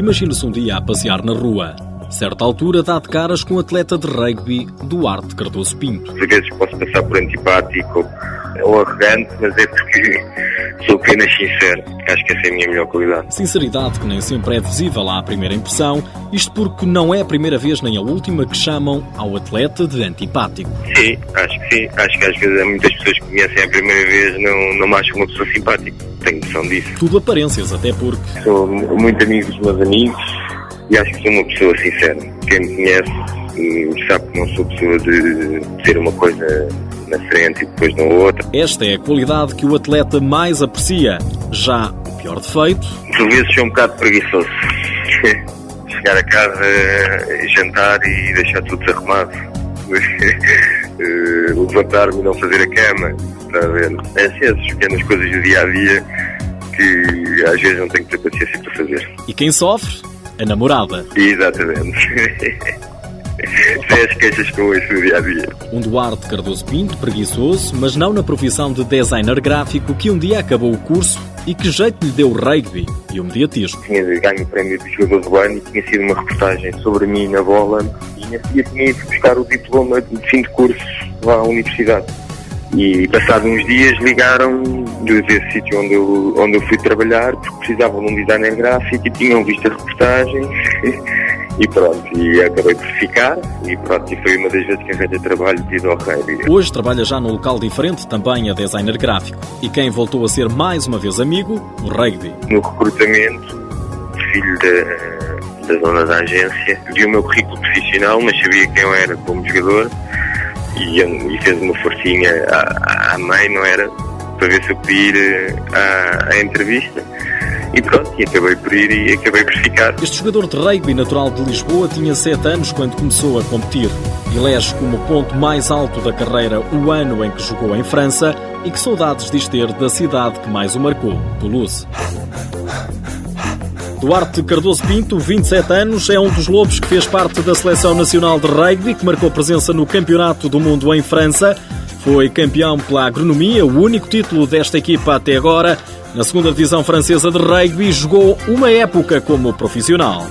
Imagine-se um dia a passear na rua. Certa altura dá de caras com o atleta de rugby Duarte Cardoso Pinto. Às vezes posso passar por antipático ou arrogante, mas é porque sou apenas sincero. Acho que essa é a minha melhor qualidade. Sinceridade que nem sempre é visível à primeira impressão, isto porque não é a primeira vez nem a última que chamam ao atleta de antipático. Sim, acho que sim. Acho que às vezes muitas pessoas que conhecem a primeira vez não, não me acham uma pessoa simpática. Tenho noção disso. Tudo aparências, até porque. Sou muito amigo dos meus amigos e acho que sou uma pessoa sincera. Quem me conhece sabe que não sou pessoa de ser uma coisa na frente e depois na outra. Esta é a qualidade que o atleta mais aprecia. Já o pior defeito. Por vezes sou um bocado preguiçoso. Chegar a casa, jantar e deixar tudo desarrumado. Levantar-me e não fazer a cama. Está a ver? É assim, essas pequenas coisas do dia a dia que às vezes não tenho que ter paciência para fazer. E quem sofre? A namorada. Exatamente. Sem as queixas que eu ouço no dia a dia. Um Duarte Cardoso Pinto, preguiçoso, mas não na profissão de designer gráfico, que um dia acabou o curso e que jeito lhe deu o rugby e o mediatismo. Tinha ganho o prémio de jogador do ano e tinha sido uma reportagem sobre mim na bola e nesse dia tinha ido buscar o diploma de fim de curso lá à universidade. E passados uns dias ligaram desse sítio onde eu, onde eu fui trabalhar porque precisavam de um designer gráfico e tinham visto a reportagem e pronto, e acabei por ficar e pronto, e foi uma das vezes que arranjei trabalho de ao rugby. Hoje trabalha já num local diferente, também a designer gráfico. E quem voltou a ser mais uma vez amigo, o rugby. No recrutamento, filho da, da dona da agência, vi o meu currículo profissional, mas sabia quem eu era como jogador e, e fez uma forcinha à, à mãe, não era? Para ver se eu podia ir à, à entrevista. E pronto, e acabei por ir e acabei por ficar. Este jogador de rugby natural de Lisboa tinha 7 anos quando começou a competir. Elege como ponto mais alto da carreira o ano em que jogou em França e que saudades diz ter da cidade que mais o marcou, Toulouse. Duarte Cardoso Pinto, 27 anos, é um dos lobos que fez parte da Seleção Nacional de Rugby, que marcou presença no Campeonato do Mundo em França. Foi campeão pela agronomia, o único título desta equipa até agora. Na segunda divisão francesa de rugby, jogou uma época como profissional.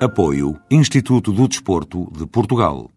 Apoio Instituto do Desporto de Portugal.